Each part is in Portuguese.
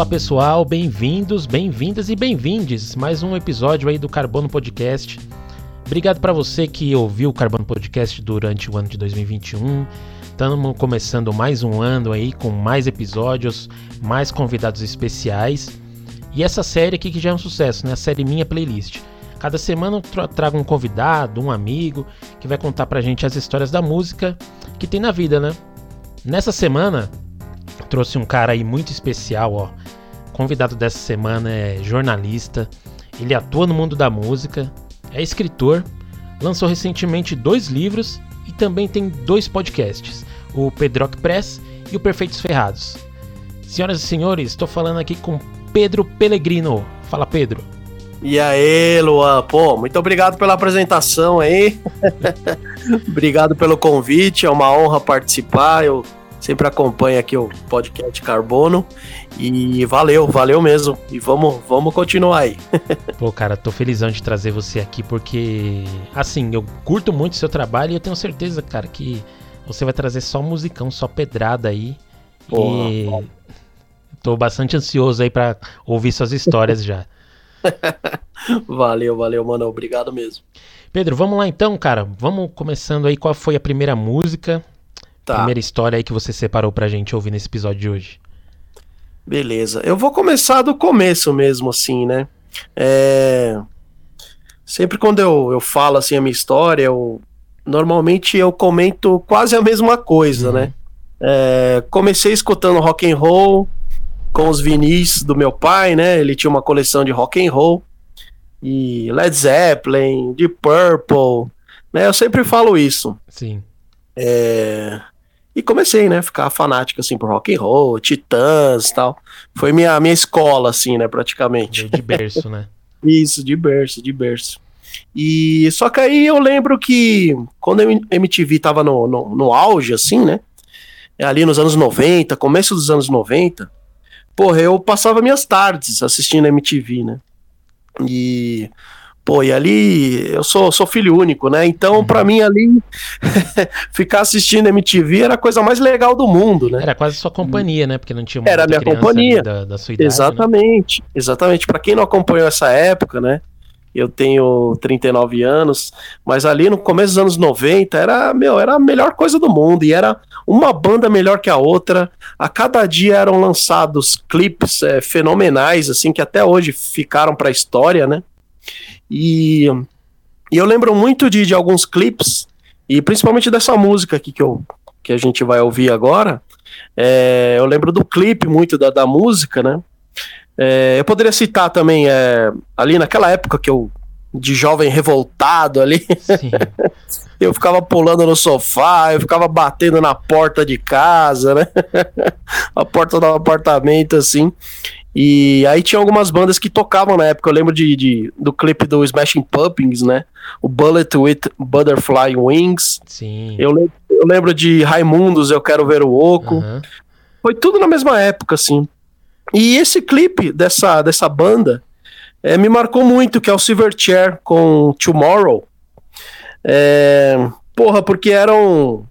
Fala pessoal, bem-vindos, bem-vindas e bem-vindes. Mais um episódio aí do Carbono Podcast. Obrigado para você que ouviu o Carbono Podcast durante o ano de 2021. Estamos começando mais um ano aí com mais episódios, mais convidados especiais. E essa série aqui que já é um sucesso, né? A série Minha Playlist. Cada semana eu tra trago um convidado, um amigo, que vai contar pra gente as histórias da música que tem na vida, né? Nessa semana, trouxe um cara aí muito especial, ó. Convidado dessa semana é jornalista, ele atua no mundo da música, é escritor, lançou recentemente dois livros e também tem dois podcasts, o Pedroc Press e o Perfeitos Ferrados. Senhoras e senhores, estou falando aqui com Pedro Pellegrino. Fala, Pedro. E aí, Luan? Pô, muito obrigado pela apresentação aí. obrigado pelo convite, é uma honra participar. Eu sempre acompanho aqui o podcast Carbono. E valeu, valeu mesmo. E vamos, vamos continuar aí. Pô, cara, tô felizão de trazer você aqui porque, assim, eu curto muito seu trabalho e eu tenho certeza, cara, que você vai trazer só musicão, só pedrada aí. Porra, e tô bastante ansioso aí para ouvir suas histórias já. valeu, valeu, mano. Obrigado mesmo. Pedro, vamos lá então, cara. Vamos começando aí. Qual foi a primeira música? Tá. Primeira história aí que você separou pra gente ouvir nesse episódio de hoje. Beleza. Eu vou começar do começo mesmo, assim, né? É... Sempre quando eu, eu falo assim a minha história, eu normalmente eu comento quase a mesma coisa, uhum. né? É... Comecei escutando rock and roll com os vinis do meu pai, né? Ele tinha uma coleção de rock and roll e Led Zeppelin, de Purple, né? Eu sempre falo isso. Sim. É... E comecei, né, ficar fanático, assim, por rock and roll, Titãs e tal. Foi minha, minha escola, assim, né, praticamente. De berço, né? Isso, de berço, de berço. E só que aí eu lembro que quando a MTV tava no, no, no auge, assim, né, ali nos anos 90, começo dos anos 90, porra, eu passava minhas tardes assistindo MTV, né? E Pô, e ali eu sou, sou filho único, né? Então, uhum. para mim ali ficar assistindo MTV era a coisa mais legal do mundo, né? Era quase sua companhia, né? Porque não tinha uma Era minha companhia da, da, sua idade. Exatamente. Né? Exatamente. Para quem não acompanhou essa época, né? Eu tenho 39 anos, mas ali no começo dos anos 90 era, meu, era a melhor coisa do mundo e era uma banda melhor que a outra. A cada dia eram lançados clipes é, fenomenais, assim, que até hoje ficaram para a história, né? E, e eu lembro muito de, de alguns clipes, e principalmente dessa música aqui que, eu, que a gente vai ouvir agora. É, eu lembro do clipe muito da, da música, né? É, eu poderia citar também é, ali naquela época que eu de jovem revoltado ali. eu ficava pulando no sofá, eu ficava batendo na porta de casa, né? a porta do apartamento, assim. E aí tinha algumas bandas que tocavam na época. Eu lembro de, de do clipe do Smashing Pumpkins, né? O Bullet with Butterfly Wings. Sim. Eu, lembro, eu lembro de Raimundos, Eu Quero Ver o Oco. Uhum. Foi tudo na mesma época, assim. E esse clipe dessa, dessa banda é, me marcou muito, que é o Silverchair com Tomorrow. É, porra, porque eram.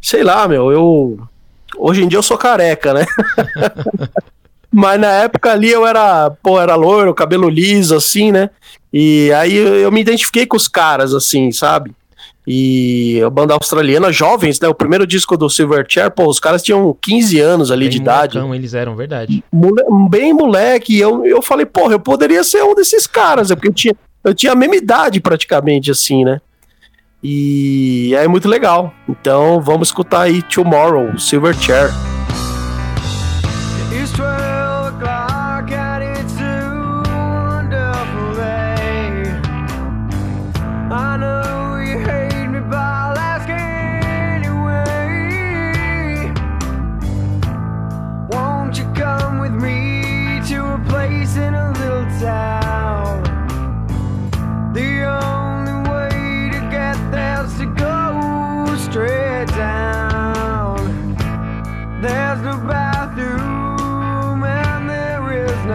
Sei lá, meu, eu. Hoje em dia eu sou careca, né? Mas na época ali eu era, pô, era loiro, cabelo liso, assim, né? E aí eu me identifiquei com os caras, assim, sabe? E a banda australiana, jovens, né? O primeiro disco do Silverchair, pô, os caras tinham 15 anos ali bem de idade. Molecão, eles eram, verdade. Mole bem moleque. Eu, eu falei, porra, eu poderia ser um desses caras, é porque eu tinha, eu tinha a mesma idade praticamente, assim, né? E é muito legal. Então vamos escutar aí Tomorrow, Silverchair. Mano,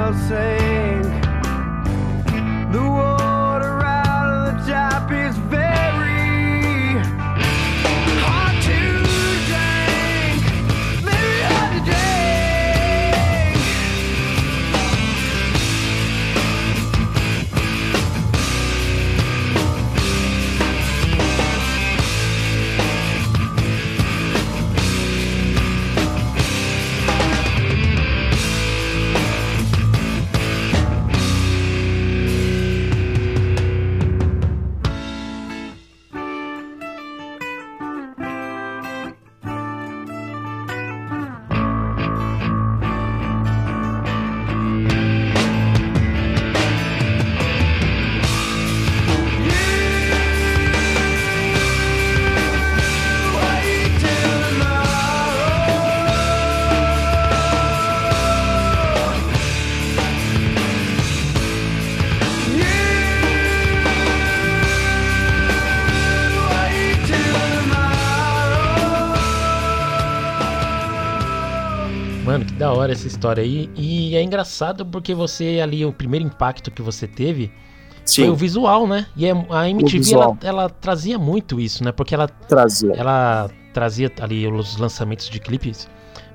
I'll say história aí. E é engraçado porque você ali, o primeiro impacto que você teve Sim. foi o visual, né? E é, a MTV, ela, ela, trazia muito isso, né? Porque ela trazia. ela trazia ali os lançamentos de clipes,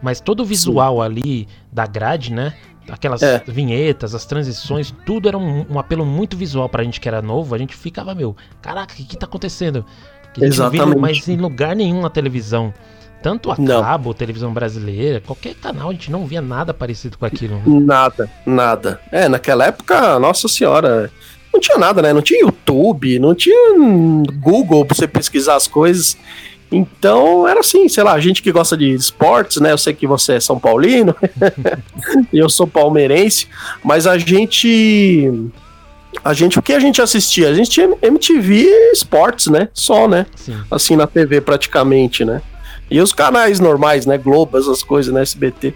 mas todo o visual Sim. ali da grade, né? Aquelas é. vinhetas, as transições, tudo era um, um, apelo muito visual pra gente que era novo. A gente ficava, meu, caraca, o que, que tá acontecendo? Que Exatamente. não mais em lugar nenhum na televisão. Tanto a não. cabo, televisão brasileira, qualquer canal, a gente não via nada parecido com aquilo. Nada, nada. É, naquela época, nossa senhora, não tinha nada, né? Não tinha YouTube, não tinha Google pra você pesquisar as coisas. Então era assim, sei lá, a gente que gosta de esportes, né? Eu sei que você é São Paulino eu sou palmeirense, mas a gente. A gente, o que a gente assistia? A gente tinha MTV Esportes, né? Só, né? Sim. Assim na TV praticamente, né? E os canais normais, né? Globo, essas coisas, né? SBT.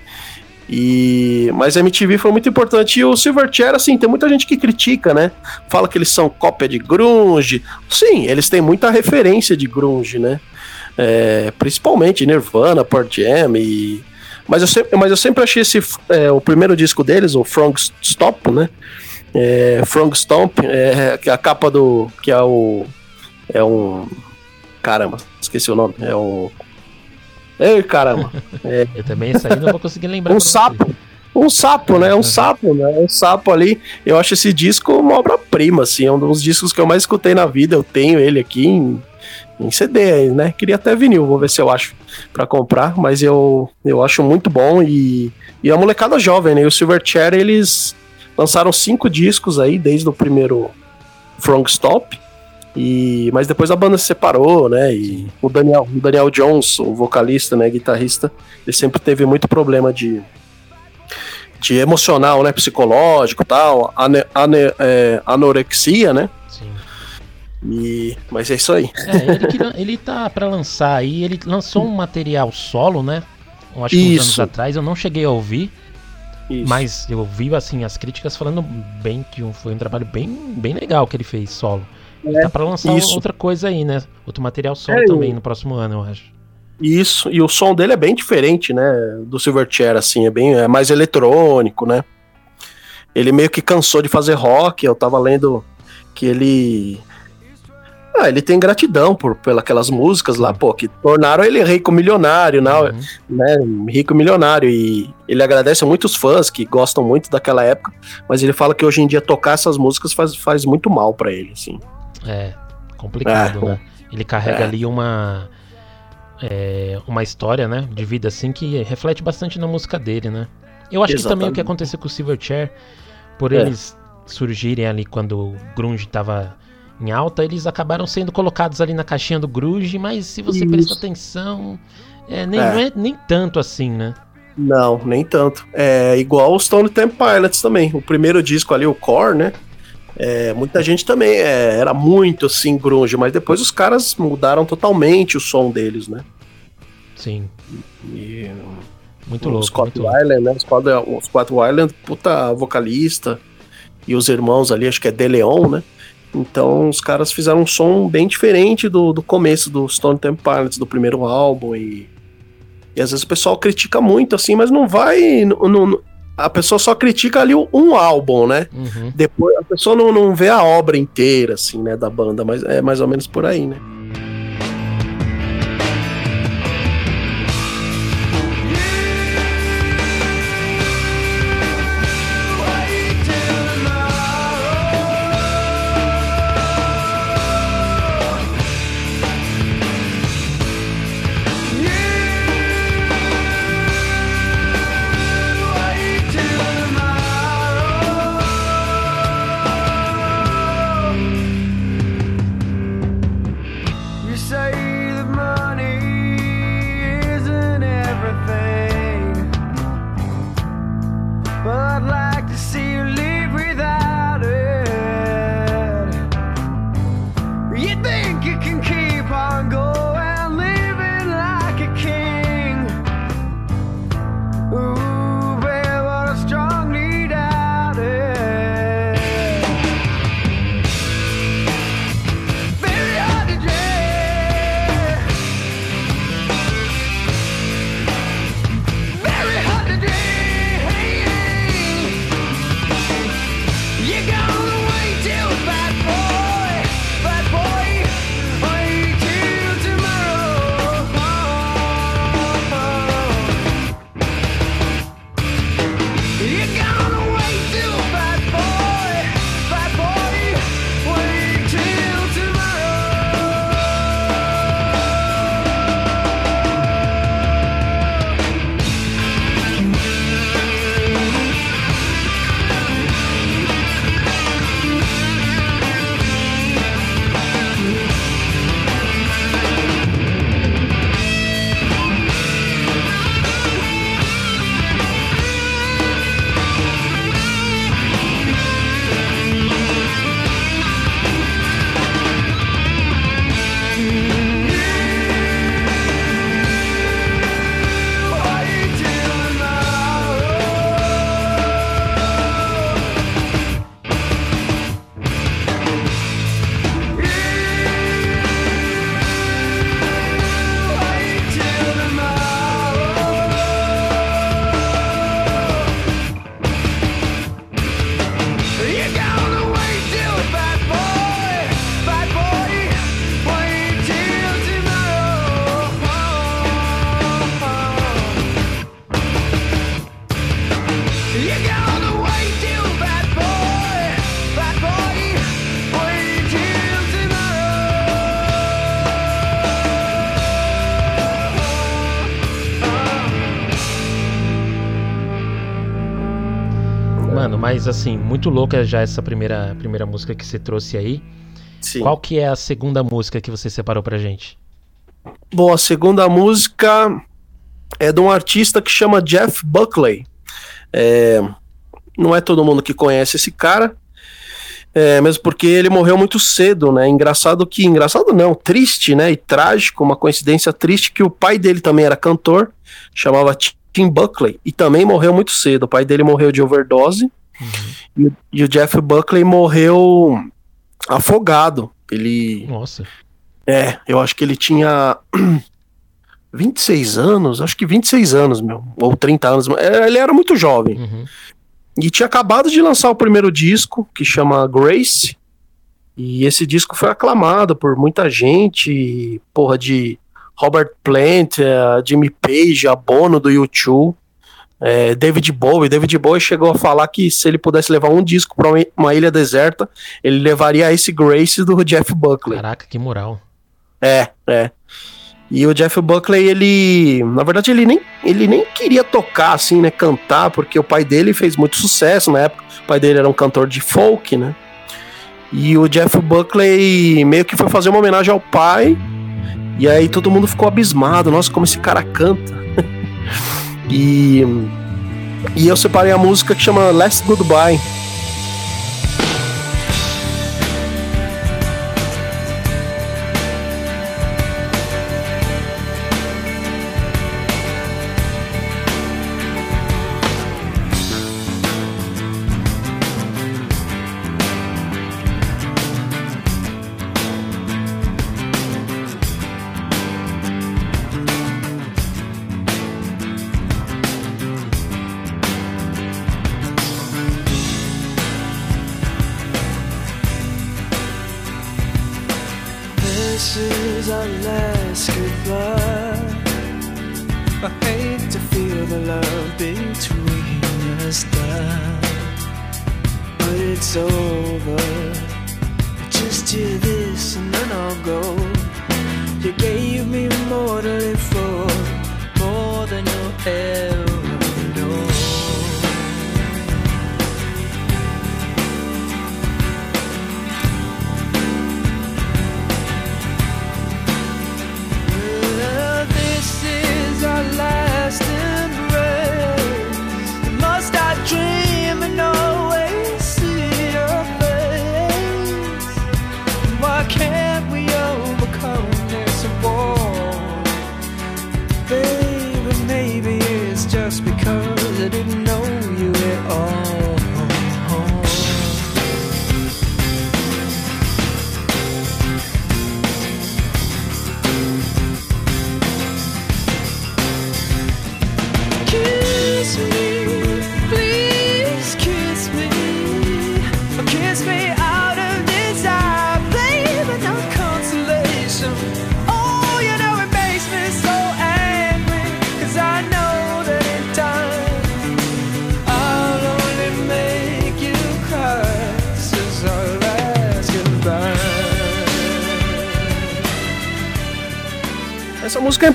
E mas a MTV foi muito importante e o Silverchair assim, tem muita gente que critica, né? Fala que eles são cópia de grunge. Sim, eles têm muita referência de grunge, né? É, principalmente Nirvana, Pearl Jam e mas eu sempre, mas eu sempre achei esse é, o primeiro disco deles, o Frog Stop, né? É, Frog Stomp, é, é a capa do que é o é um caramba, esqueci o nome, é o Ei, caramba. É. Eu também isso aí não vou conseguir lembrar. Um sapo. Você. Um sapo, né? Um sapo, né? Um sapo ali. Eu acho esse disco uma obra-prima, assim. É um dos discos que eu mais escutei na vida. Eu tenho ele aqui em, em CD, né? Queria até vinil, vou ver se eu acho para comprar. Mas eu, eu acho muito bom. E, e a molecada jovem, né? E o Silverchair, eles lançaram cinco discos aí, desde o primeiro Frog Stop. E, mas depois a banda se separou, né? E o Daniel, o Daniel Jones, o vocalista, né, guitarrista, ele sempre teve muito problema de, de emocional, né, psicológico, tal, ane, ane, é, anorexia, né? Sim. E, mas é isso aí. É, ele, que, ele tá para lançar aí, ele lançou um material solo, né? Eu acho que uns anos atrás, eu não cheguei a ouvir. Isso. Mas eu vi assim as críticas falando bem que foi um trabalho bem, bem legal que ele fez solo. É, tá pra lançar isso. outra coisa aí, né? Outro material solo é, também no próximo ano, eu acho. Isso, e o som dele é bem diferente, né? Do Silverchair, assim, é bem é mais eletrônico, né? Ele meio que cansou de fazer rock, eu tava lendo que ele. Ah, ele tem gratidão por pelas músicas lá, pô, que tornaram ele rico milionário, né? Uhum. né? Rico milionário. E ele agradece muitos fãs que gostam muito daquela época, mas ele fala que hoje em dia tocar essas músicas faz, faz muito mal para ele, assim. É, complicado, é, né? Ele carrega é. ali uma. É, uma história, né? De vida assim que reflete bastante na música dele, né? Eu acho Exatamente. que também o que aconteceu com o Silverchair, por é. eles surgirem ali quando o Grunge tava em alta, eles acabaram sendo colocados ali na caixinha do Grunge, mas se você Isso. presta atenção, é, nem, é. não é nem tanto assim, né? Não, nem tanto. É igual o Stone Temple Pilots também. O primeiro disco ali, o Core, né? É, muita gente também é, era muito assim grunge, mas depois os caras mudaram totalmente o som deles, né? Sim. E, muito louco. Scott muito Weiland, né? O Scott Weiland, puta vocalista. E os irmãos ali, acho que é De Leon, né? Então os caras fizeram um som bem diferente do, do começo do Stone Temple Pilots, do primeiro álbum. E, e às vezes o pessoal critica muito, assim, mas não vai. Não, não, a pessoa só critica ali um álbum, né? Uhum. Depois a pessoa não, não vê a obra inteira, assim, né, da banda, mas é mais ou menos por aí, né? Mas assim, muito louca já essa primeira, primeira música que você trouxe aí. Sim. Qual que é a segunda música que você separou pra gente? Bom, a segunda música é de um artista que chama Jeff Buckley. É, não é todo mundo que conhece esse cara, é, mesmo porque ele morreu muito cedo, né? Engraçado que, engraçado não, triste, né? E trágico, uma coincidência triste que o pai dele também era cantor, chamava Tim Buckley, e também morreu muito cedo. O pai dele morreu de overdose, uhum. e, e, o Jeff Buckley morreu afogado. Ele. Nossa. É, eu acho que ele tinha 26 anos, acho que 26 anos, meu, ou 30 anos. É, ele era muito jovem. Uhum. E tinha acabado de lançar o primeiro disco, que chama Grace. E esse disco foi aclamado por muita gente, porra, de Robert Plant, a Jimmy Page, a Bono do YouTube, é, David Bowie. David Bowie chegou a falar que se ele pudesse levar um disco para uma ilha deserta, ele levaria esse Grace do Jeff Buckley. Caraca, que moral. É, é. E o Jeff Buckley, ele, na verdade, ele nem, ele nem queria tocar assim, né, cantar, porque o pai dele fez muito sucesso na época. O pai dele era um cantor de folk, né? E o Jeff Buckley meio que foi fazer uma homenagem ao pai e aí todo mundo ficou abismado, nossa, como esse cara canta. e, e eu separei a música que chama Last Goodbye.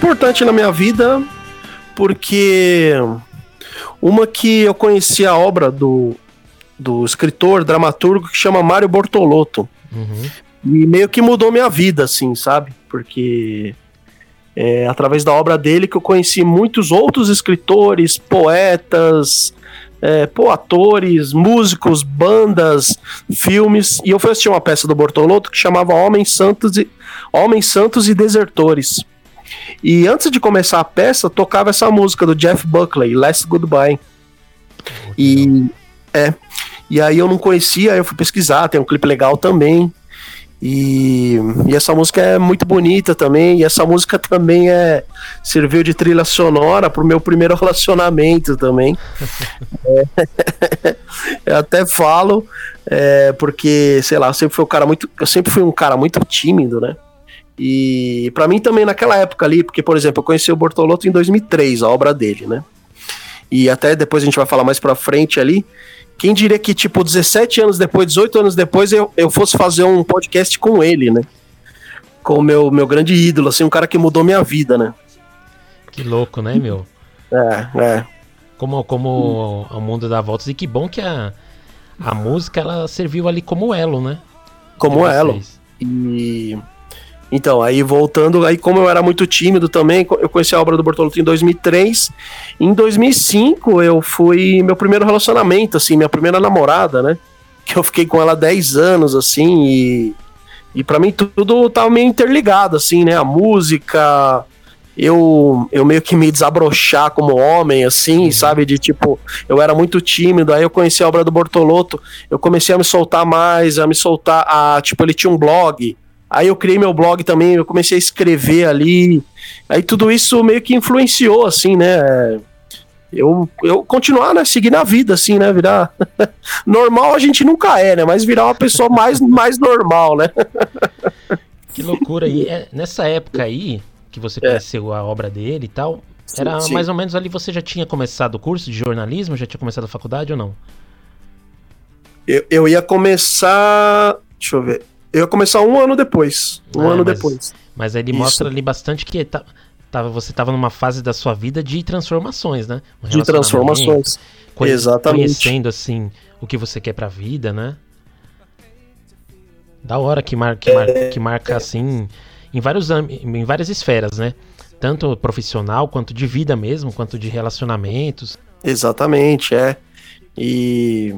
Importante na minha vida porque uma que eu conheci a obra do, do escritor, dramaturgo que chama Mário Bortolotto. Uhum. E meio que mudou minha vida, assim, sabe? Porque é através da obra dele que eu conheci muitos outros escritores, poetas, é, pô, atores, músicos, bandas, filmes. E eu fui assistir uma peça do Bortolotto que chamava Homens Santos e, Homens Santos e Desertores. E antes de começar a peça, tocava essa música do Jeff Buckley, Last Goodbye. E é. E aí eu não conhecia, aí eu fui pesquisar, tem um clipe legal também. E, e, essa música é muito bonita também. E essa música também é serviu de trilha sonora pro meu primeiro relacionamento também. é, eu até falo, é, porque, sei lá, eu sempre fui um cara muito. Eu sempre fui um cara muito tímido, né? E para mim também naquela época ali, porque, por exemplo, eu conheci o Bortolotto em 2003, a obra dele, né? e até depois a gente vai falar mais pra frente ali. Quem diria que, tipo, 17 anos depois, 18 anos depois, eu, eu fosse fazer um podcast com ele, né? Com o meu, meu grande ídolo, assim, um cara que mudou minha vida, né? Que louco, né, meu? É, é. Como, como o mundo dá voltas. E que bom que a, a música, ela serviu ali como elo, né? Como elo. E então, aí voltando, aí como eu era muito tímido também, eu conheci a obra do Bortolucci em 2003. Em 2005 eu fui meu primeiro relacionamento, assim, minha primeira namorada, né? Que eu fiquei com ela 10 anos, assim, e, e para mim tudo tava meio interligado, assim, né? A música, eu, eu meio que me desabrochar como homem, assim, uhum. sabe? De tipo, eu era muito tímido, aí eu conheci a obra do Bortolotto, eu comecei a me soltar mais, a me soltar, a, tipo, ele tinha um blog, Aí eu criei meu blog também, eu comecei a escrever ali. Aí tudo isso meio que influenciou, assim, né? Eu, eu continuar, né? Seguir na vida, assim, né? Virar. normal a gente nunca é, né? Mas virar uma pessoa mais, mais normal, né? que loucura. E é, nessa época aí, que você é. conheceu a obra dele e tal, sim, era sim. mais ou menos ali você já tinha começado o curso de jornalismo? Já tinha começado a faculdade ou não? Eu, eu ia começar. Deixa eu ver. Eu ia começar um ano depois. Um é, ano mas, depois. Mas ele Isso. mostra ali bastante que tá, tava, você estava numa fase da sua vida de transformações, né? Um de transformações. Conhe Exatamente. Conhecendo, assim, o que você quer pra vida, né? Da hora que, mar que, mar que marca, assim, em, vários em várias esferas, né? Tanto profissional, quanto de vida mesmo, quanto de relacionamentos. Exatamente, é. E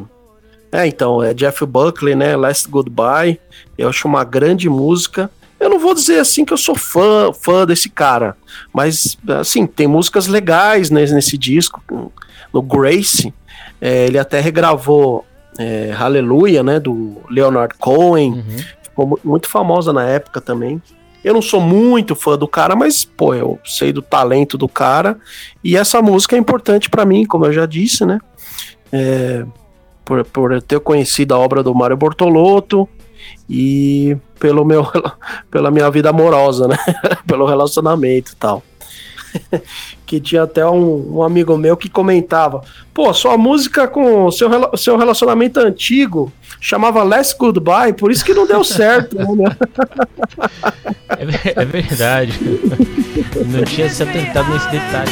é, então, é Jeff Buckley, né? Last Goodbye. Eu acho uma grande música. Eu não vou dizer assim que eu sou fã, fã desse cara, mas assim, tem músicas legais né, nesse disco. No Grace, é, ele até regravou é, Hallelujah, né? Do Leonard Cohen. Uhum. Ficou muito famosa na época também. Eu não sou muito fã do cara, mas, pô, eu sei do talento do cara. E essa música é importante para mim, como eu já disse, né? É, por, por ter conhecido a obra do Mário Bortolotto e pelo meu, pela minha vida amorosa, né? Pelo relacionamento e tal. que tinha até um, um, amigo meu que comentava: pô, sua música com seu, seu relacionamento antigo chamava Last Goodbye, por isso que não deu certo. né? é, é verdade. não tinha se atentado nesse detalhe.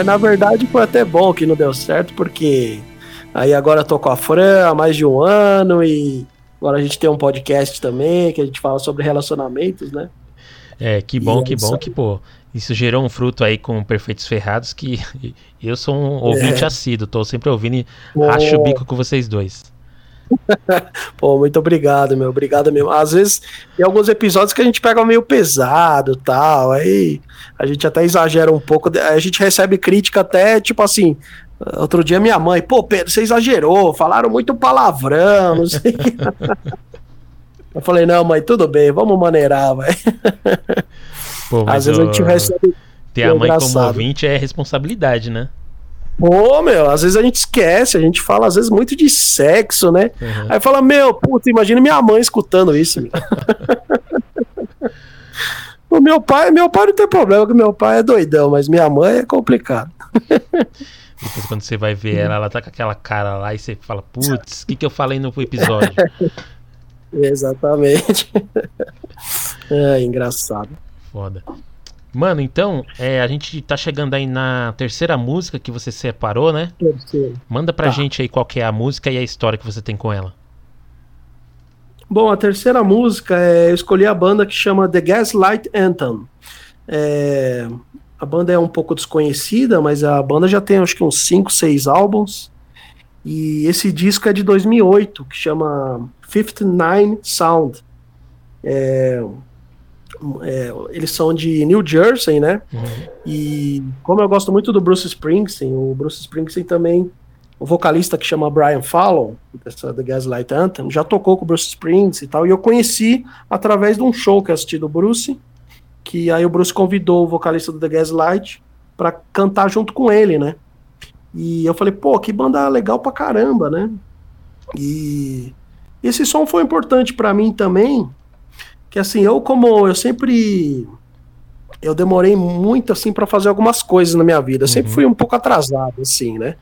Mas na verdade foi até bom que não deu certo, porque Aí agora eu tô com a Fran há mais de um ano e agora a gente tem um podcast também que a gente fala sobre relacionamentos, né? É, que bom, e que é bom que, pô, isso gerou um fruto aí com Perfeitos Ferrados que eu sou um ouvinte é. assíduo, tô sempre ouvindo e racho o bico com vocês dois. Pô, muito obrigado, meu. Obrigado mesmo. Às vezes tem alguns episódios que a gente pega meio pesado tal. Aí a gente até exagera um pouco. A gente recebe crítica até, tipo assim. Outro dia minha mãe, pô, Pedro, você exagerou, falaram muito palavrão, não sei. eu falei, não, mãe, tudo bem, vamos maneirar, vai. Às vezes a gente recebe. Ter a mãe engraçado. como ouvinte é responsabilidade, né? Pô, meu, às vezes a gente esquece, a gente fala às vezes muito de sexo, né? Uhum. Aí fala, meu, puta, imagina minha mãe escutando isso. o meu pai, meu pai não tem problema, que meu pai é doidão, mas minha mãe é complicado. Depois quando você vai ver ela, ela tá com aquela cara lá e você fala, putz, o que, que eu falei no episódio? Exatamente. É engraçado. Foda. Mano, então, é, a gente tá chegando aí na terceira música que você separou, né? Terceiro. Manda pra tá. gente aí qual que é a música e a história que você tem com ela. Bom, a terceira música é eu escolhi a banda que chama The Gaslight Anthem. É, a banda é um pouco desconhecida, mas a banda já tem acho que uns 5, 6 álbuns. E esse disco é de 2008, que chama 59 Sound. É, é, eles são de New Jersey, né? Uhum. E como eu gosto muito do Bruce Springsteen, o Bruce Springsteen também, o vocalista que chama Brian Fallon, dessa The Gaslight Anthem, já tocou com o Bruce Springsteen e tal, e eu conheci através de um show que eu assisti do Bruce, que aí o Bruce convidou o vocalista do The Gaslight para cantar junto com ele, né? E eu falei, pô, que banda legal pra caramba, né? E esse som foi importante para mim também, que assim, eu como eu sempre eu demorei muito assim para fazer algumas coisas na minha vida. Eu sempre uhum. fui um pouco atrasado assim, né?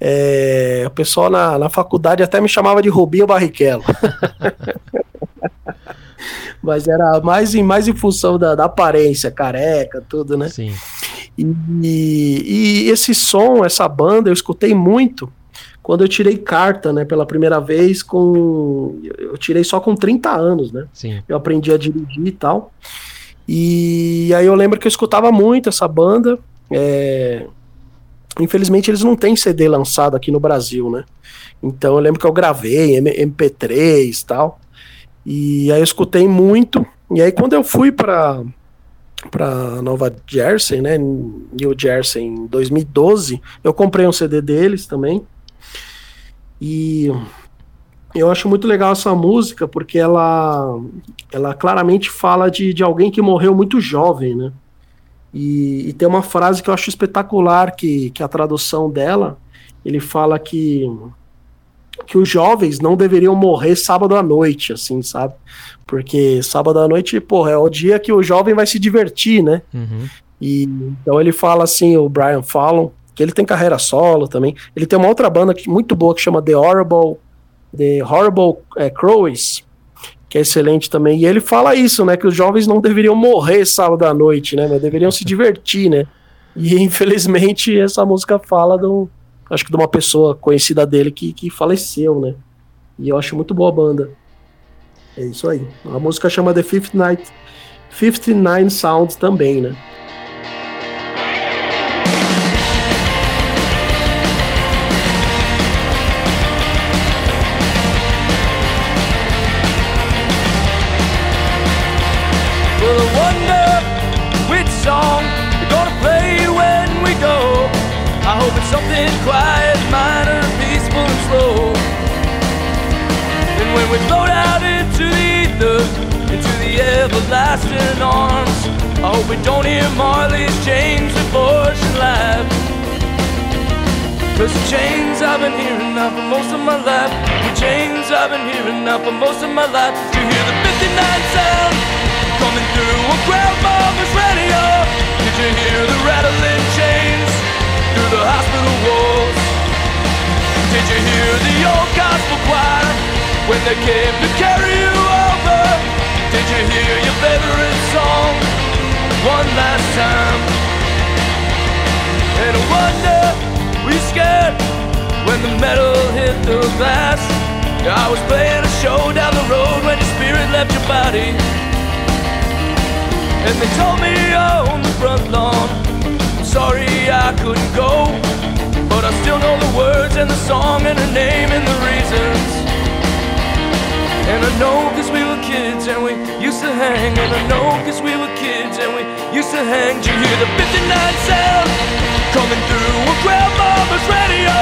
É, o pessoal na, na faculdade até me chamava de Rubinho Barrichello. Mas era mais em, mais em função da, da aparência, careca, tudo, né? Sim. E, e, e esse som, essa banda, eu escutei muito quando eu tirei carta, né, pela primeira vez com eu tirei só com 30 anos, né? Sim. Eu aprendi a dirigir e tal. E aí eu lembro que eu escutava muito essa banda. É... Infelizmente eles não têm CD lançado aqui no Brasil, né? Então eu lembro que eu gravei MP3 e tal. E aí eu escutei muito. E aí quando eu fui para para Nova Jersey, né, New Jersey em 2012, eu comprei um CD deles também. E eu acho muito legal essa música porque ela, ela claramente fala de, de alguém que morreu muito jovem, né? E, e tem uma frase que eu acho espetacular, que, que a tradução dela, ele fala que, que os jovens não deveriam morrer sábado à noite, assim, sabe? Porque sábado à noite, porra, é o dia que o jovem vai se divertir, né? Uhum. E então ele fala assim, o Brian Fallon, que ele tem carreira solo também. Ele tem uma outra banda que, muito boa que chama The Horrible, The Horrible é, Crows, que é excelente também. E ele fala isso, né, que os jovens não deveriam morrer sábado à noite, né, mas deveriam se divertir, né. E infelizmente essa música fala do, acho que de uma pessoa conhecida dele que, que faleceu, né. E eu acho muito boa a banda. É isso aí. A música chama The Fifth Night, 59 Sounds também, né. Everlasting arms. I hope we don't hear Marley's chains before she laugh. Cause the chains I've been hearing now for most of my life. The chains I've been hearing now for most of my life. You hear the 59 sound coming through on grandmama's radio. Did you hear the rattling chains through the hospital walls? Did you hear the old gospel choir when they came to carry you over? Did you hear your favorite song one last time? And I wonder, we scared when the metal hit the glass. I was playing a show down the road when your spirit left your body. And they told me on the front lawn, I couldn't go. But I still know the words and the song and the name and the reasons. And I know cause we were kids and we used to hang. And I know cause we were kids and we used to hang. Did you hear the 59 sound coming through a grandmama's radio?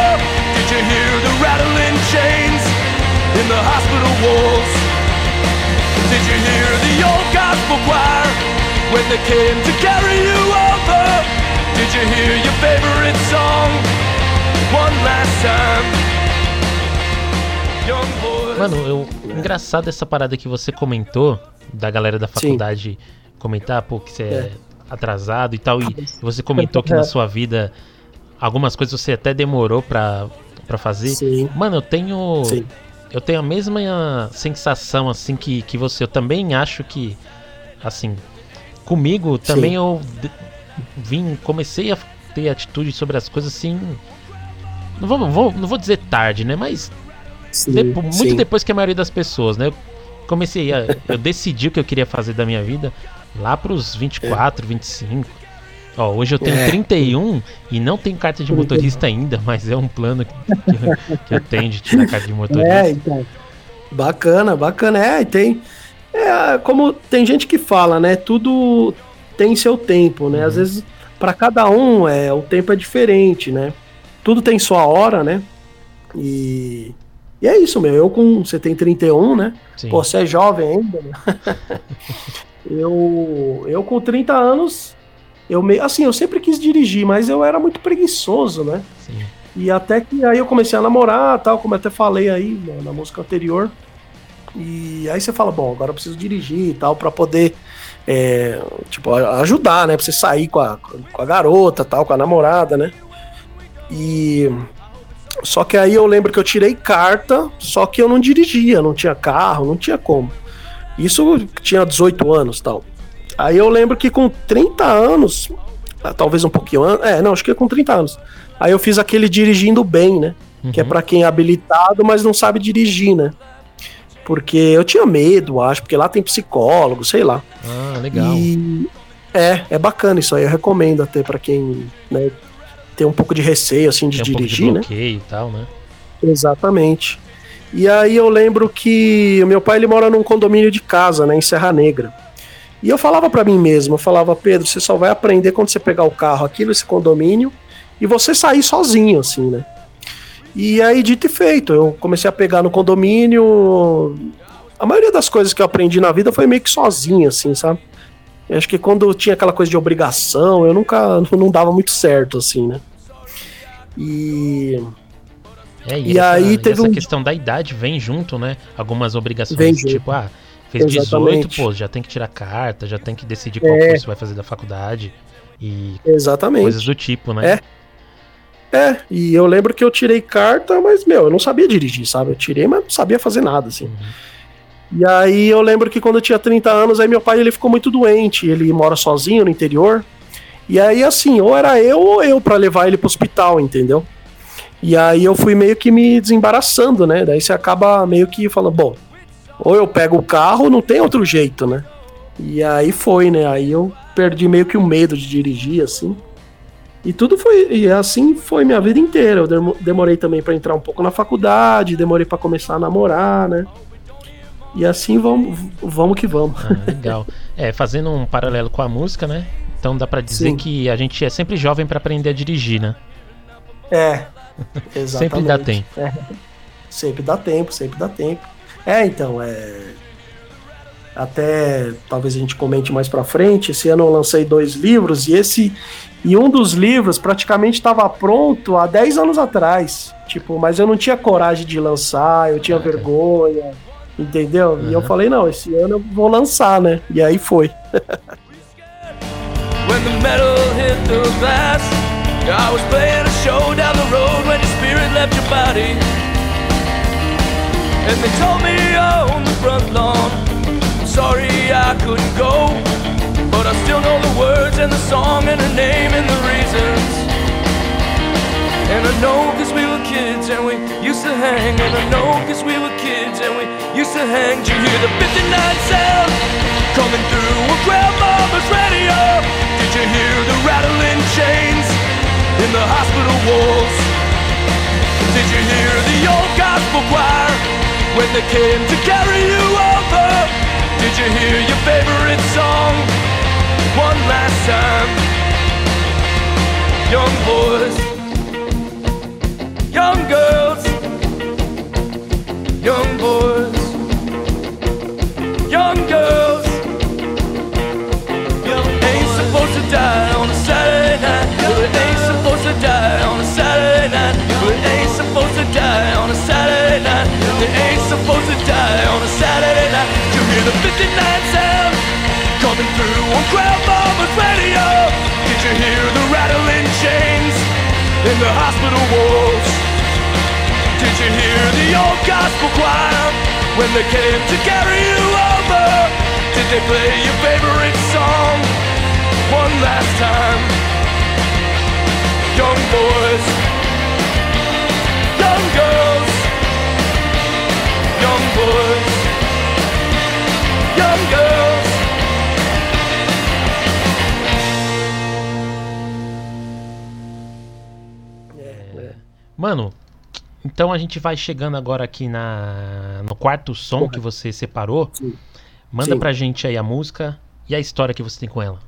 Did you hear the rattling chains in the hospital walls? Did you hear the old gospel choir when they came to carry you over? Did you hear your favorite song one last time? Mano, eu, engraçado essa parada que você comentou da galera da faculdade Sim. comentar, pô, que você é. é atrasado e tal, e você comentou que na sua vida algumas coisas você até demorou pra, pra fazer. Sim. Mano, eu tenho. Sim. Eu tenho a mesma sensação assim que, que você. Eu também acho que. Assim. Comigo também Sim. eu vim. Comecei a ter atitude sobre as coisas assim. Não vou, vou não vou dizer tarde, né? Mas. Depo, muito depois que a maioria das pessoas, né? Eu comecei a. eu decidi o que eu queria fazer da minha vida lá pros 24, é. 25. Ó, hoje eu tenho é. 31 e não tenho carta de motorista ainda, mas é um plano que, eu, que eu tenho de tirar carta de motorista. É, então. Bacana, bacana. É, tem. É, como tem gente que fala, né? Tudo tem seu tempo, né? Uhum. Às vezes, para cada um, é, o tempo é diferente, né? Tudo tem sua hora, né? E, e é isso, meu. Eu com. Você tem 31, né? Sim. Pô, você é jovem ainda, né? eu, eu com 30 anos eu meio assim, eu sempre quis dirigir, mas eu era muito preguiçoso, né? Sim. E até que aí eu comecei a namorar, tal, como eu até falei aí na, na música anterior. E aí você fala, bom, agora eu preciso dirigir e tal para poder é, tipo ajudar, né, para você sair com a, com a garota, tal, com a namorada, né? E só que aí eu lembro que eu tirei carta, só que eu não dirigia, não tinha carro, não tinha como. Isso tinha 18 anos, tal. Aí eu lembro que com 30 anos, ah, talvez um pouquinho antes, é, não, acho que é com 30 anos. Aí eu fiz aquele dirigindo bem, né? Uhum. Que é uhum. para quem é habilitado, mas não sabe dirigir, né? Porque eu tinha medo, acho, porque lá tem psicólogo, sei lá. Ah, legal. E é, é bacana isso aí, eu recomendo até para quem né, tem um pouco de receio, assim, de tem um dirigir, pouco de bloqueio né? e tal, né? Exatamente. E aí eu lembro que o meu pai ele mora num condomínio de casa, né, em Serra Negra. E eu falava para mim mesmo, eu falava, Pedro, você só vai aprender quando você pegar o carro aqui nesse condomínio e você sair sozinho, assim, né? E aí, dito e feito, eu comecei a pegar no condomínio. A maioria das coisas que eu aprendi na vida foi meio que sozinho, assim, sabe? Eu acho que quando tinha aquela coisa de obrigação, eu nunca não dava muito certo, assim, né? E. É, e, e essa, aí teve essa um... questão da idade vem junto, né? Algumas obrigações, tipo, ah, Fez Exatamente. 18, pô, já tem que tirar carta, já tem que decidir qual é. curso vai fazer da faculdade. E Exatamente. coisas do tipo, né? É. É, e eu lembro que eu tirei carta, mas, meu, eu não sabia dirigir, sabe? Eu tirei, mas não sabia fazer nada, assim. Uhum. E aí eu lembro que quando eu tinha 30 anos, aí meu pai ele ficou muito doente, ele mora sozinho no interior. E aí, assim, ou era eu ou eu para levar ele pro hospital, entendeu? E aí eu fui meio que me desembaraçando, né? Daí você acaba meio que falando, bom, ou eu pego o carro, não tem outro jeito, né? E aí foi, né? Aí eu perdi meio que o medo de dirigir, assim. E tudo foi. E assim foi minha vida inteira. Eu demorei também para entrar um pouco na faculdade, demorei para começar a namorar, né? E assim vamos, vamos que vamos. Ah, legal. É, fazendo um paralelo com a música, né? Então dá para dizer Sim. que a gente é sempre jovem para aprender a dirigir, né? É. Exatamente. sempre dá tempo. É. Sempre dá tempo, sempre dá tempo. É, então, é. Até talvez a gente comente mais para frente. Esse ano eu lancei dois livros e esse e um dos livros praticamente estava pronto há 10 anos atrás. Tipo, mas eu não tinha coragem de lançar, eu tinha vergonha, entendeu? Uhum. E eu falei, não, esse ano eu vou lançar, né? E aí foi. Sorry I couldn't go. But I still know the words and the song and the name and the reasons. And I know cause we were kids and we used to hang And I know cause we were kids and we used to hang Did you hear the 59 sound coming through a grandmama's radio? Did you hear the rattling chains in the hospital walls? Did you hear the old gospel choir when they came to carry you over? Did you hear your favorite song one last time? Young boys, 59 sound coming through on Grandmama's radio. Did you hear the rattling chains in the hospital walls? Did you hear the old gospel choir when they came to carry you over? Did they play your favorite song one last time? Young boys, young girls, young boys, Mano, então a gente vai chegando agora aqui na no quarto som que você separou. Sim. Manda Sim. pra gente aí a música e a história que você tem com ela.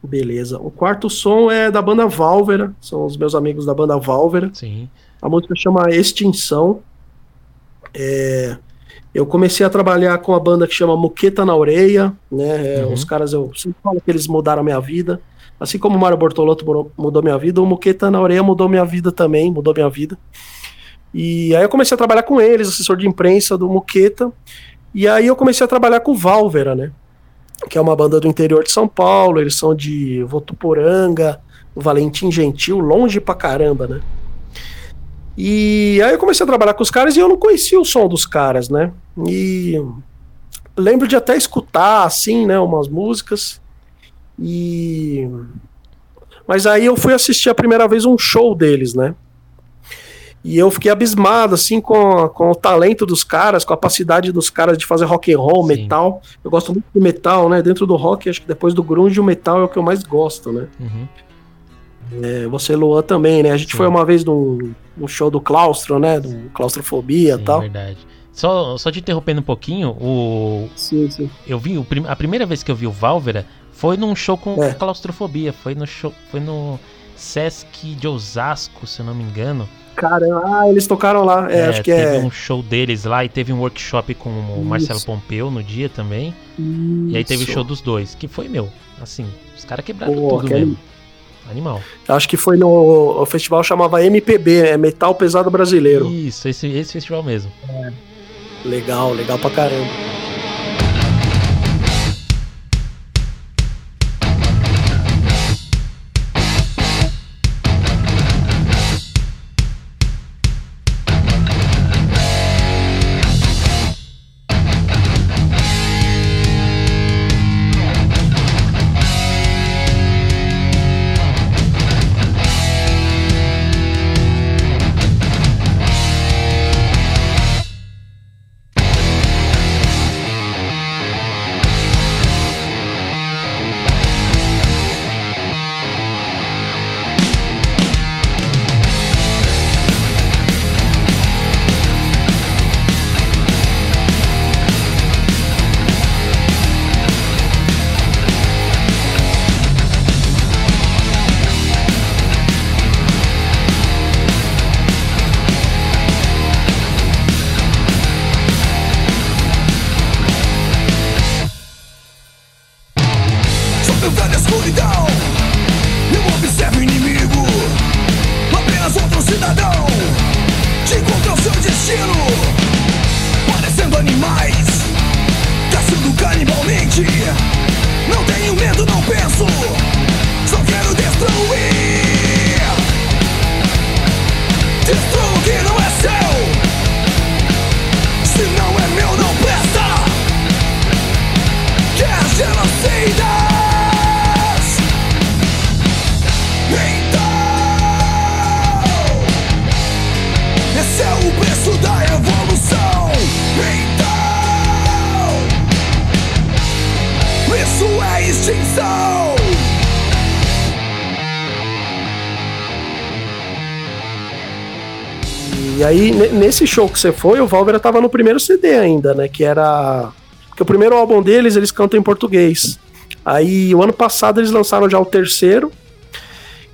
Beleza. O quarto som é da banda Válvera, são os meus amigos da banda Válvera. Sim. A música chama Extinção. É, eu comecei a trabalhar com a banda que chama Muqueta na Orelha, né? É, Uhum. Os caras, eu sempre falo que eles mudaram a minha vida. Assim como o Mário Bortolotto mudou- minha vida, o Muqueta na Orelha mudou minha vida também, mudou minha vida. E aí eu comecei a trabalhar com eles, assessor de imprensa do Muqueta. E aí eu comecei a trabalhar com o Válvera, né? Que é uma banda do interior de São Paulo, eles são de Votuporanga, Valentim Gentil, longe pra caramba, né? E aí eu comecei a trabalhar com os caras e eu não conhecia o som dos caras, né? E lembro de até escutar, assim, né, umas músicas. E. Mas aí eu fui assistir a primeira vez um show deles, né? E eu fiquei abismado, assim, com, com o talento dos caras, com a capacidade dos caras de fazer rock and roll, Sim. metal. Eu gosto muito de metal, né? Dentro do rock, acho que depois do grunge, o metal é o que eu mais gosto, né? Uhum. É, você, Luan, também, né? A gente Sim. foi uma vez num, num show do Claustro, né? Do Claustrofobia e tal. verdade. Só, só te interrompendo um pouquinho, o, Sim, sim. eu vi a primeira vez que eu vi o Válvera foi num show com É. claustrofobia, foi no show, foi no Sesc de Osasco, se eu não me engano. Cara, ah, eles tocaram lá. É, acho que teve é. um show deles lá e teve um workshop com o Isso. Marcelo Pompeu no dia também. E aí teve o Isso. show dos dois, que foi meu. Assim, os caras quebraram Pô, tudo aquele- mesmo. Animal. Acho que foi no. O festival chamava MPB, é Metal Pesado Brasileiro. Isso, esse, esse festival mesmo. Legal, legal pra caramba. Nesse show que você foi, o Valvera tava no primeiro CD ainda, né? Que era. Porque o primeiro álbum deles, eles cantam em português. Aí, o ano passado, eles lançaram já o terceiro.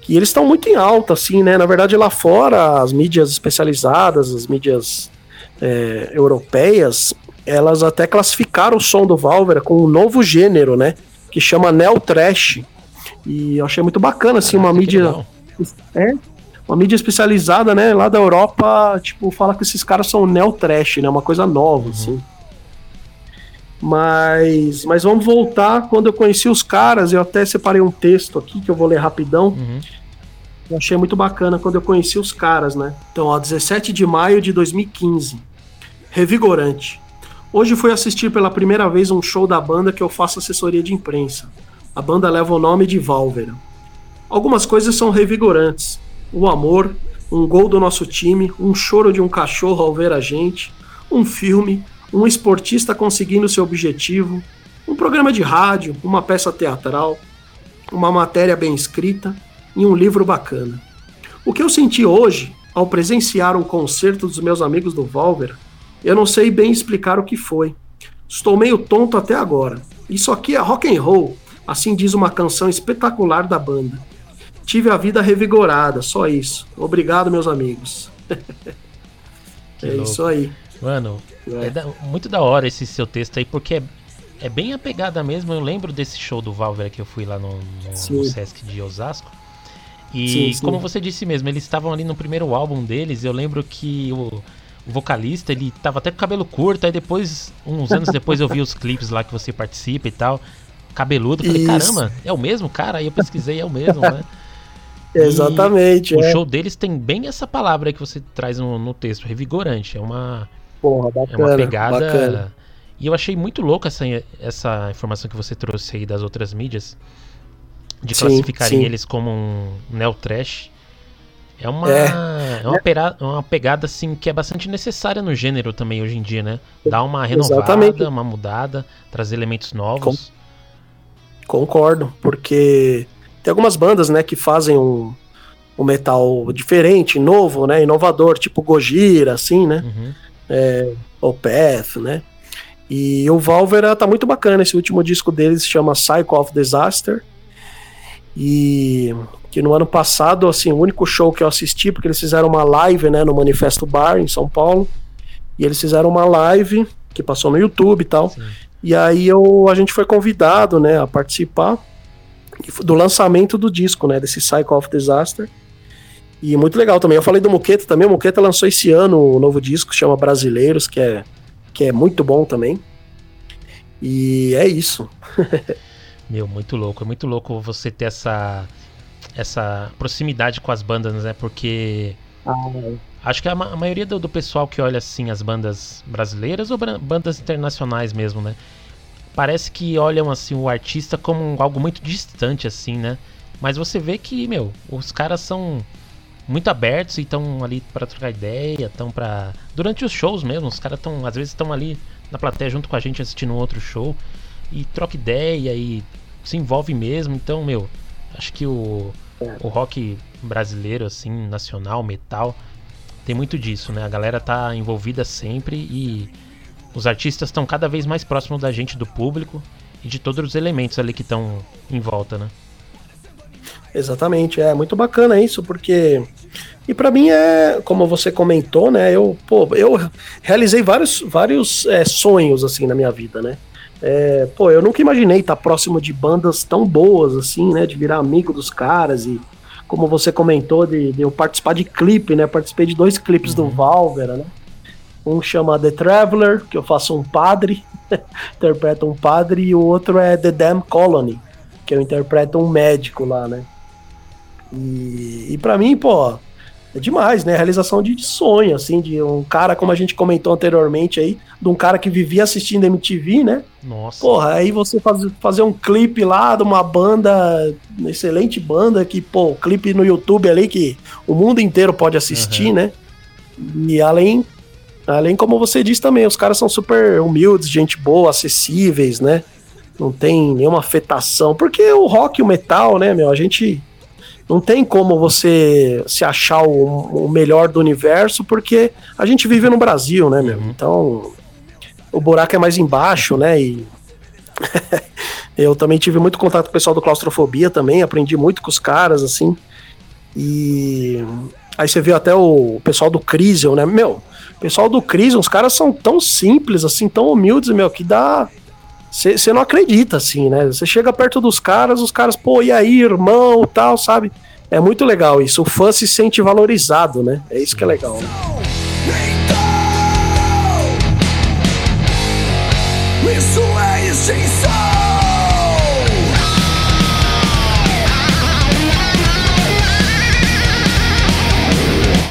E eles estão muito em alta, assim, né? Na verdade, lá fora, as mídias especializadas, as mídias é, europeias, elas até classificaram o som do Valvera com um novo gênero, né? Que chama Neo Trash. E eu achei muito bacana, assim, uma mídia. É, uma mídia especializada, né, lá da Europa, tipo, fala que esses caras são neo trash, né, uma coisa nova, uhum. assim. Mas, mas vamos voltar quando eu conheci os caras, eu até separei um texto aqui que eu vou ler rapidão. Uhum. Eu achei muito bacana quando eu conheci os caras, né? Então, ó, 17 de maio de 2015. Revigorante. Hoje fui assistir pela primeira vez um show da banda que eu faço assessoria de imprensa. A banda leva o nome de Valvera. Algumas coisas são revigorantes o amor, um gol do nosso time, um choro de um cachorro ao ver a gente, um filme, um esportista conseguindo seu objetivo, um programa de rádio, uma peça teatral, uma matéria bem escrita e um livro bacana. O que eu senti hoje, ao presenciar um concerto dos meus amigos do Valver, eu não sei bem explicar o que foi. Estou meio tonto até agora. Isso aqui é rock and roll, assim diz uma canção espetacular da banda. Tive a vida revigorada, só isso. Obrigado, meus amigos. é louco. isso aí. Mano, é. é da, muito da hora esse seu texto aí, porque é, é bem apegada mesmo. Eu lembro desse show do Valver que eu fui lá no, no, no Sesc de Osasco. E sim, sim. como você disse mesmo, eles estavam ali no primeiro álbum deles. Eu lembro que o, o vocalista, ele tava até com cabelo curto. Aí depois, uns anos depois, eu vi os clipes lá que você participa e tal. Cabeludo. Falei, Isso. caramba, é o mesmo cara? Aí eu pesquisei, é o mesmo, né? Exatamente. O é. show deles tem bem essa palavra que você traz no, no texto, revigorante. É uma. Porra, bacana, é uma pegada. Bacana. E eu achei muito louco essa, essa informação que você trouxe aí das outras mídias. De sim, classificarem sim. eles como um neo trash. É uma, é. é uma, pera, uma pegada assim que é bastante necessária no gênero também hoje em dia, né? Dar uma renovada, Exatamente. uma mudada, trazer elementos novos. Concordo, porque tem algumas bandas, né, que fazem um, um metal diferente, novo, né, inovador, tipo Gojira, assim, né, uhum. é, Opeth, né, e o Valvera tá muito bacana, esse último disco deles se chama Cycle of Disaster, e que no ano passado, assim, o único show que eu assisti, porque eles fizeram uma live, né, no Manifesto Bar, em São Paulo, e eles fizeram uma live, que passou no YouTube e tal, Sim. e aí eu, a gente foi convidado, né, a participar, do lançamento do disco, né? Desse Cycle of Disaster. E muito legal também. Eu falei do Moqueta também. O Moqueta lançou esse ano o um novo disco, chama Brasileiros, que é, que é muito bom também. E é isso. Meu, muito louco. É muito louco você ter essa, essa proximidade com as bandas, né? Porque. Ah, acho que a, a maioria do, do, pessoal que olha assim as bandas brasileiras ou bandas internacionais mesmo, né? Parece que olham assim o artista como algo muito distante assim, né? Mas você vê que, meu, os caras são muito abertos e estão ali para trocar ideia, estão para durante os shows mesmo, os caras estão às vezes estão ali na plateia junto com a gente assistindo um outro show e troca ideia e se envolve mesmo. Então, meu, acho que o, o rock brasileiro assim, nacional, metal, tem muito disso, né? A galera tá envolvida sempre e os artistas estão cada vez mais próximos da gente, do público e de todos os elementos ali que estão em volta, né? Exatamente, é muito bacana isso, porque e para mim é, como você comentou, né? Eu, pô, eu realizei vários, vários é, sonhos assim na minha vida, né? É, pô, eu nunca imaginei estar próximo de bandas tão boas assim, né? De virar amigo dos caras e como você comentou de, de eu participar de clipe, né? Participei de dois clipes uhum. do Valvera, né? Um chama The Traveler, que eu faço um padre, interpreto um padre, e o outro é The Damn Colony, que eu interpreto um médico lá, né? E, e para mim, pô, é demais, né? Realização de sonho, assim, de um cara, como a gente comentou anteriormente aí, de um cara que vivia assistindo MTV, né? Nossa. Porra, aí você faz, fazer um clipe lá de uma banda, uma excelente banda, que, pô, clipe no YouTube ali que o mundo inteiro pode assistir, uhum. né? E além Além, como você disse também, os caras são super humildes, gente boa, acessíveis, né? Não tem nenhuma afetação. Porque o rock e o metal, né, meu, a gente. não tem como você se achar o, o melhor do universo, porque a gente vive no Brasil, né, meu? Uhum. Então, o buraco é mais embaixo, né? E eu também tive muito contato com o pessoal do Claustrofobia também, aprendi muito com os caras, assim. E aí você viu até o pessoal do Crisium, né? Meu, pessoal do Crisium, os caras são tão simples, assim, tão humildes, meu, que dá. Você não acredita, assim, né? Você chega perto dos caras, os caras, pô, e aí, irmão, tal, sabe? É muito legal isso. O fã se sente valorizado, né? É isso que é legal. Né?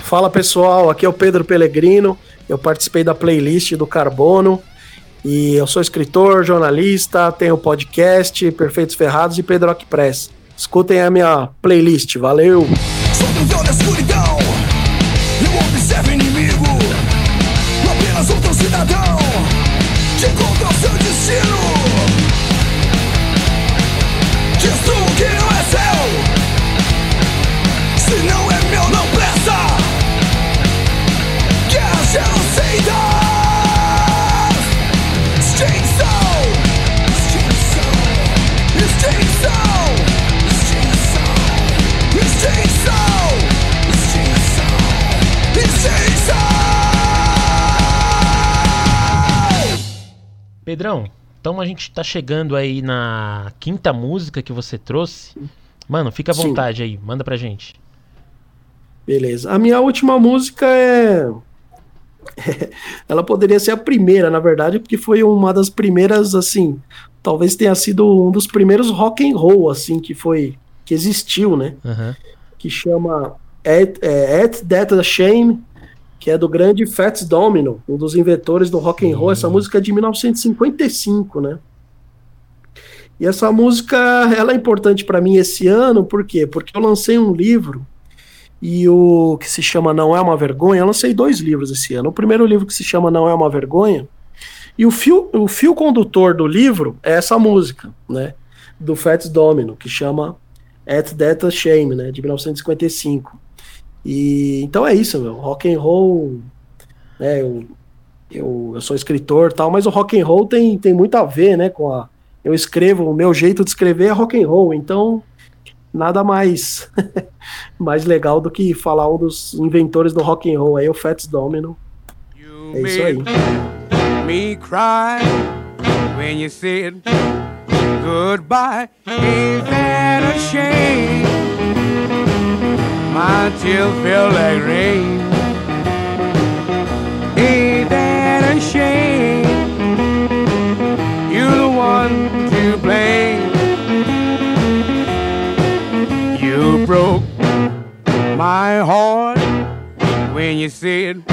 Fala pessoal, aqui é o Pedro Pellegrino. Eu participei da playlist do Carbono e eu sou escritor, jornalista, tenho podcast Perfeitos Ferrados e Pedro Press. Escutem a minha playlist, valeu! Pedrão, então a gente tá chegando aí na quinta música que você trouxe. Mano, fica à vontade Sim. aí, manda pra gente. Beleza. A minha última música é ela poderia ser a primeira, na verdade, porque foi uma das primeiras, assim, talvez tenha sido um dos primeiros rock and roll, assim, que foi, que existiu, né? Uhum. Que chama At, é, At That Shame, que é do grande Fats Domino, um dos inventores do rock and roll. Uhum. Essa música é de 1955, né? E essa música, ela é importante para mim esse ano, por quê? Porque eu lancei um livro e o que se chama Não é uma Vergonha. Eu lancei dois livros esse ano. O primeiro livro que se chama Não é uma Vergonha. E o fio, o fio condutor do livro é essa música, né? Do Fats Domino, que chama At That Shame, né? De 1955. E então é isso, meu. Rock and roll, né? Eu, eu, eu sou escritor tal, mas o rock and roll tem, tem muito a ver, né? Com a eu escrevo, o meu jeito de escrever é rock and roll, então nada mais mais legal do que falar um dos inventores do rock and roll aí, o Fats Domino. You é isso aí. Me cry when you said goodbye. Ain't that a shame? My tears feel like rain. Ain't that a shame? You're the one to blame. You broke my heart when you said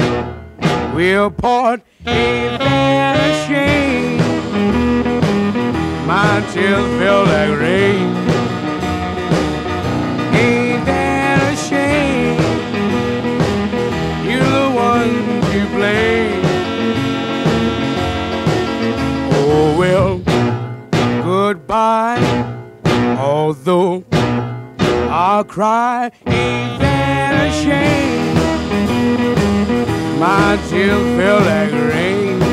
we'll part. Ain't that a shame? My tears feel like rain. Shame? You're the one to blame. Oh well, goodbye. Although I'll cry, ain't that a shame? My tears feel like rain.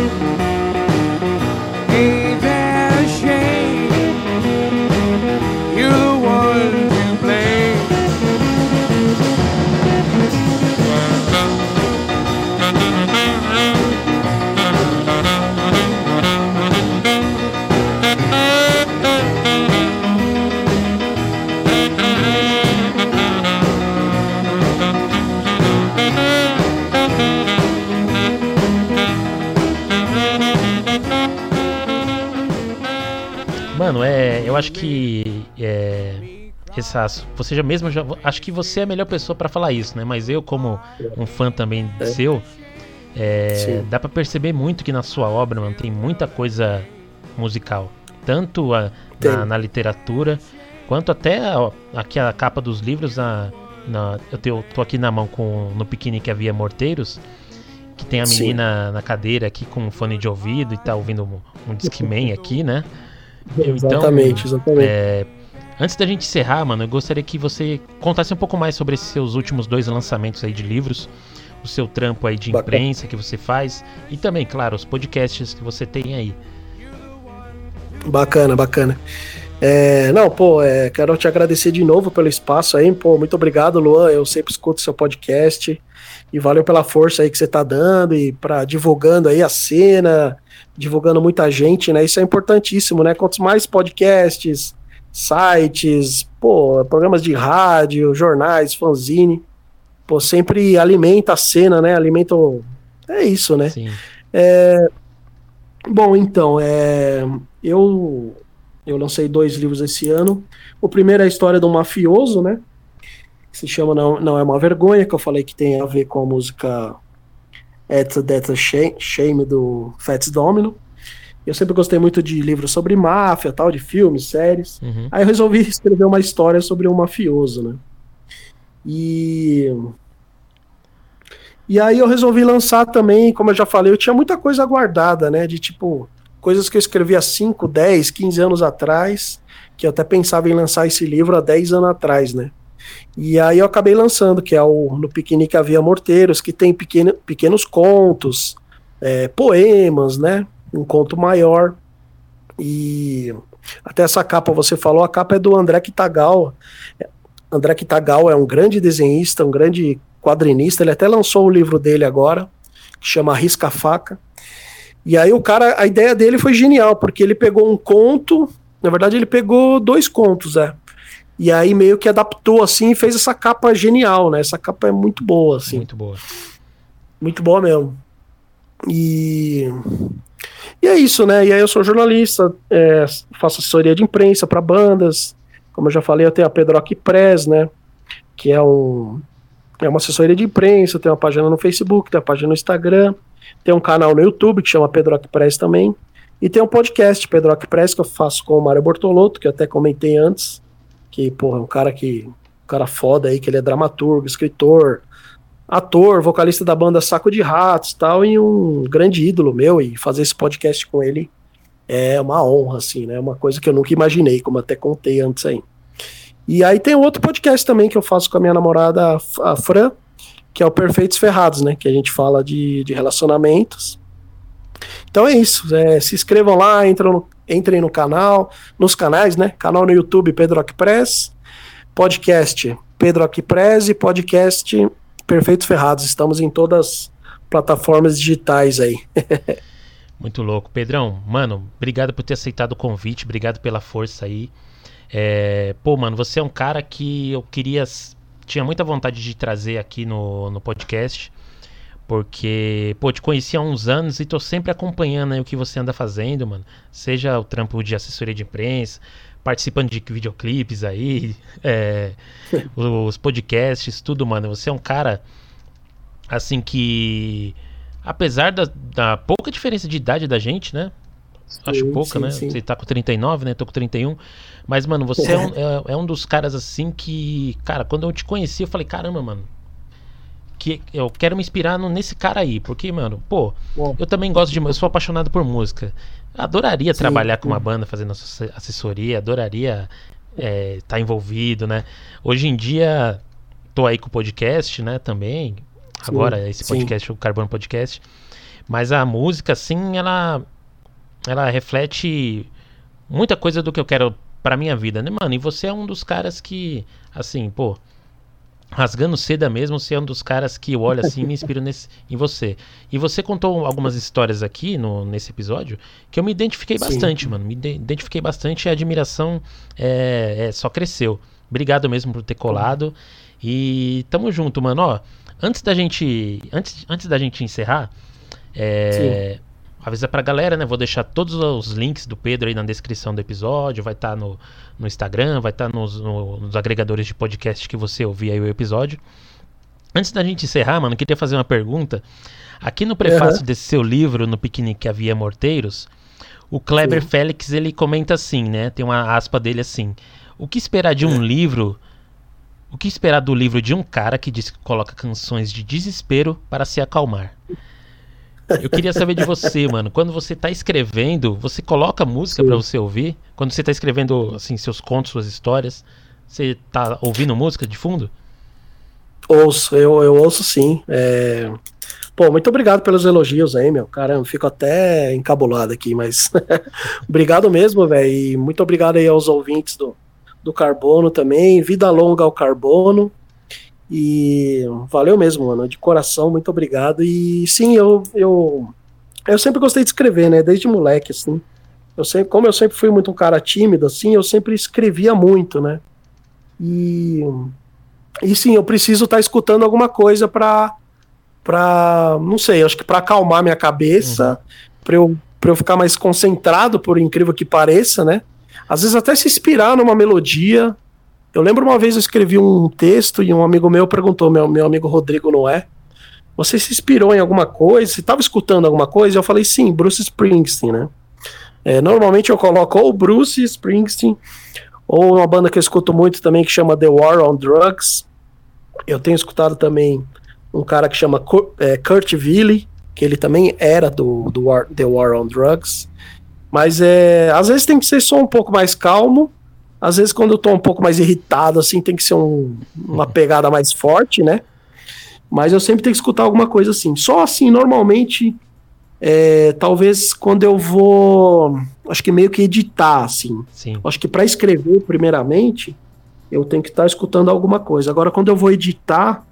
Acho que é, essa, você já mesmo já, acho que você é a melhor pessoa para falar isso, né? Mas eu como um fã também é. seu, é, dá para perceber muito que na sua obra, mano, tem muita coisa musical, tanto a, na, na, literatura quanto até a, aqui a capa dos livros. A, na, eu tô aqui na mão com no piquenique havia morteiros que tem a menina Sim. na cadeira aqui com um fone de ouvido e tá ouvindo um, um Discman aqui, né? Então, exatamente, exatamente. É, Antes da gente encerrar, mano, eu gostaria que você contasse um pouco mais sobre esses seus últimos dois lançamentos aí de livros, o seu trampo aí de Bacana. imprensa que você faz e também, claro, os podcasts que você tem aí. Bacana, bacana. É, não, pô, é, quero te agradecer de novo pelo espaço aí, pô, muito obrigado, Luan. Eu sempre escuto seu podcast e valeu pela força aí que você tá dando e para divulgando aí a cena, divulgando muita gente, né? Isso é importantíssimo, né? Quantos mais podcasts, sites, pô, programas de rádio, jornais, fanzine, pô, sempre alimenta a cena, né? Alimenta o... É isso, né? Sim. É... Bom, então, é... eu eu lancei dois livros esse ano. O primeiro é a história do mafioso, né? Que se chama Não, Não É Uma Vergonha, que eu falei que tem a ver com a música It's a Death a Shame, Shame do Fats Domino. Eu sempre gostei muito de livros sobre máfia, tal, de filmes, séries. Uhum. Aí eu resolvi escrever uma história sobre um mafioso, né? E e aí eu resolvi lançar também, como eu já falei, eu tinha muita coisa guardada, né? De tipo, coisas que eu escrevi há 5, 10, 15 anos atrás, que eu até pensava em lançar esse livro há 10 anos atrás, né? E aí eu acabei lançando, que é o No Piquenique Havia Morteiros, que tem pequeno, pequenos contos, é, poemas, né? Um conto maior. E até essa capa você falou, a capa é do André Kitagal. André Kitagal é um grande desenhista, um grande quadrinista, ele até lançou o livro dele agora, que chama Risca Faca. E aí o cara, a ideia dele foi genial, porque ele pegou um conto, na verdade ele pegou dois contos, é. E aí meio que adaptou assim e fez essa capa genial, né? Essa capa é muito boa, assim. Muito boa. Muito boa mesmo. E e é isso, né? E aí eu sou jornalista, é, faço assessoria de imprensa para bandas. Como eu já falei, eu tenho a Pedroc Press, né? Que é um é uma assessoria de imprensa, tem uma página no Facebook, tem uma página no Instagram. Tem um canal no YouTube que chama Pedro Press também. E tem um podcast, Pedro Press, que eu faço com o Mário Bortolotto, que eu até comentei antes. Que, porra, é um cara que. Um cara foda aí, que ele é dramaturgo, escritor, ator, vocalista da banda Saco de Ratos tal, e um grande ídolo meu. E fazer esse podcast com ele é uma honra, assim, né? Uma coisa que eu nunca imaginei, como até contei antes aí. E aí tem outro podcast também que eu faço com a minha namorada, a Fran, que é o Perfeitos Ferrados, né? Que a gente fala de, de relacionamentos. Então é isso. É, se inscrevam lá, entram no, entrem no canal, nos canais, né? Canal no YouTube Pedro Press, podcast Pedro Press e podcast Perfeitos Ferrados. Estamos em todas as plataformas digitais aí. Muito louco. Pedrão, mano, obrigado por ter aceitado o convite, obrigado pela força aí. É, pô, mano, você é um cara que eu queria tinha muita vontade de trazer aqui no, no podcast. Porque, pô, te conheci há uns anos e tô sempre acompanhando aí o que você anda fazendo, mano. Seja o trampo de assessoria de imprensa, participando de videoclipes aí, é, os podcasts, tudo, mano. Você é um cara, assim, que. Apesar da, da pouca diferença de idade da gente, né? Acho pouca, sim, né? Sim. Você tá com 39, né? Tô com 31. Mas, mano, você é um, é, é um dos caras assim que. Cara, quando eu te conheci, eu falei, caramba, mano. Que eu quero me inspirar no, nesse cara aí. Porque, mano, pô, Bom. eu também gosto de. Eu sou apaixonado por música. Adoraria sim, trabalhar com uma banda fazendo assessoria, adoraria estar é, tá envolvido, né? Hoje em dia, tô aí com o podcast, né, também. Agora, esse podcast, o Carbono Podcast. Mas a música, assim, ela ela reflete muita coisa do que eu quero pra minha vida, né, mano? E você é um dos caras que, assim, pô, rasgando seda mesmo, você é um dos caras que eu olho assim e me inspiro nesse, em você. E você contou algumas histórias aqui no, nesse episódio que eu me identifiquei Sim. bastante, mano. Me identifiquei bastante e a admiração é, é, só cresceu. Obrigado mesmo por ter colado. E tamo junto, mano. Ó, antes da gente. Antes, antes da gente encerrar, é, avisar pra galera, né? Vou deixar todos os links do Pedro aí na descrição do episódio. Vai estar tá no, no Instagram, vai estar tá nos, no, nos agregadores de podcast que você ouvir aí o episódio. Antes da gente encerrar, mano, eu queria fazer uma pergunta. Aqui no prefácio uhum. desse seu livro, no Piquenique Havia Morteiros, o Kleber Sim. Félix ele comenta assim, né? Tem uma aspa dele assim: O que esperar de um é. livro? O que esperar do livro de um cara que diz que coloca canções de desespero para se acalmar? Eu queria saber de você, mano. Quando você tá escrevendo, você coloca música para você ouvir? Quando você tá escrevendo, assim, seus contos, suas histórias, você tá ouvindo música de fundo? Ouço, eu, eu ouço sim. É... Pô, muito obrigado pelos elogios aí, meu. Caramba, fico até encabulado aqui, mas obrigado mesmo, velho. E muito obrigado aí aos ouvintes do, do Carbono também. Vida longa ao Carbono. E valeu mesmo, mano. De coração, muito obrigado. E sim, eu, eu, eu sempre gostei de escrever, né? Desde moleque, assim. Eu sempre, como eu sempre fui muito um cara tímido, assim, eu sempre escrevia muito, né? E, e sim, eu preciso estar tá escutando alguma coisa para para não sei, acho que para acalmar minha cabeça, uhum. para eu, pra eu ficar mais concentrado, por incrível que pareça, né? Às vezes até se inspirar numa melodia. Eu lembro uma vez eu escrevi um texto e um amigo meu perguntou, meu, meu amigo Rodrigo Noé, você se inspirou em alguma coisa? Você estava escutando alguma coisa? Eu falei, sim, Bruce Springsteen, né? É, normalmente eu coloco ou Bruce Springsteen, ou uma banda que eu escuto muito também que chama The War on Drugs. Eu tenho escutado também um cara que chama é, Kurt Ville, que ele também era do, do War, The War on Drugs. Mas é, às vezes tem que ser só um pouco mais calmo. Às vezes, quando eu tô um pouco mais irritado, assim, tem que ser um, uma pegada mais forte, né? Mas eu sempre tenho que escutar alguma coisa assim. Só assim, normalmente, é, talvez quando eu vou, acho que meio que editar, assim. Sim. Acho que para escrever, primeiramente, eu tenho que estar tá escutando alguma coisa. Agora, quando eu vou editar,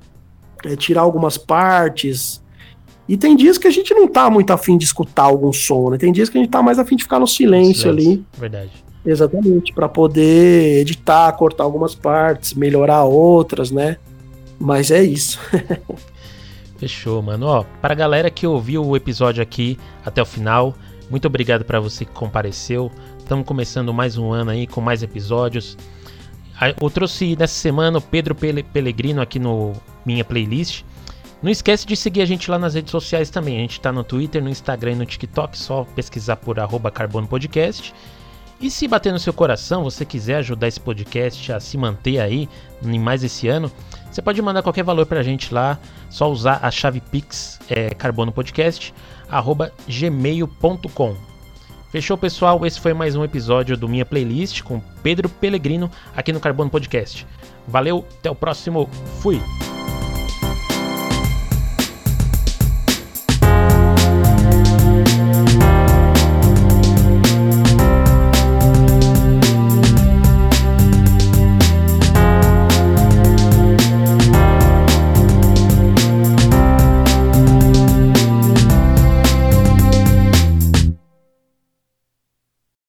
é, tirar algumas partes. E tem dias que a gente não tá muito afim de escutar algum som, né? Tem dias que a gente tá mais afim de ficar no silêncio, silêncio. ali. Verdade. Exatamente, para poder editar, cortar algumas partes, melhorar outras, né? Mas é isso. Fechou, mano. Ó, pra galera que ouviu o episódio aqui até o final, muito obrigado para você que compareceu. Estamos começando mais um ano aí com mais episódios. Eu trouxe nessa semana o Pedro Pellegrino aqui no minha playlist. Não esquece de seguir a gente lá nas redes sociais também. A gente está no Twitter, no Instagram e no TikTok, só pesquisar por arroba Carbono Podcast. E se bater no seu coração, você quiser ajudar esse podcast a se manter aí em mais esse ano, você pode mandar qualquer valor para a gente lá, só usar a chave Pix é, Carbono Podcast, arroba gmail.com. Fechou, pessoal? Esse foi mais um episódio do Minha Playlist com Pedro Pellegrino aqui no Carbono Podcast. Valeu, até o próximo. Fui!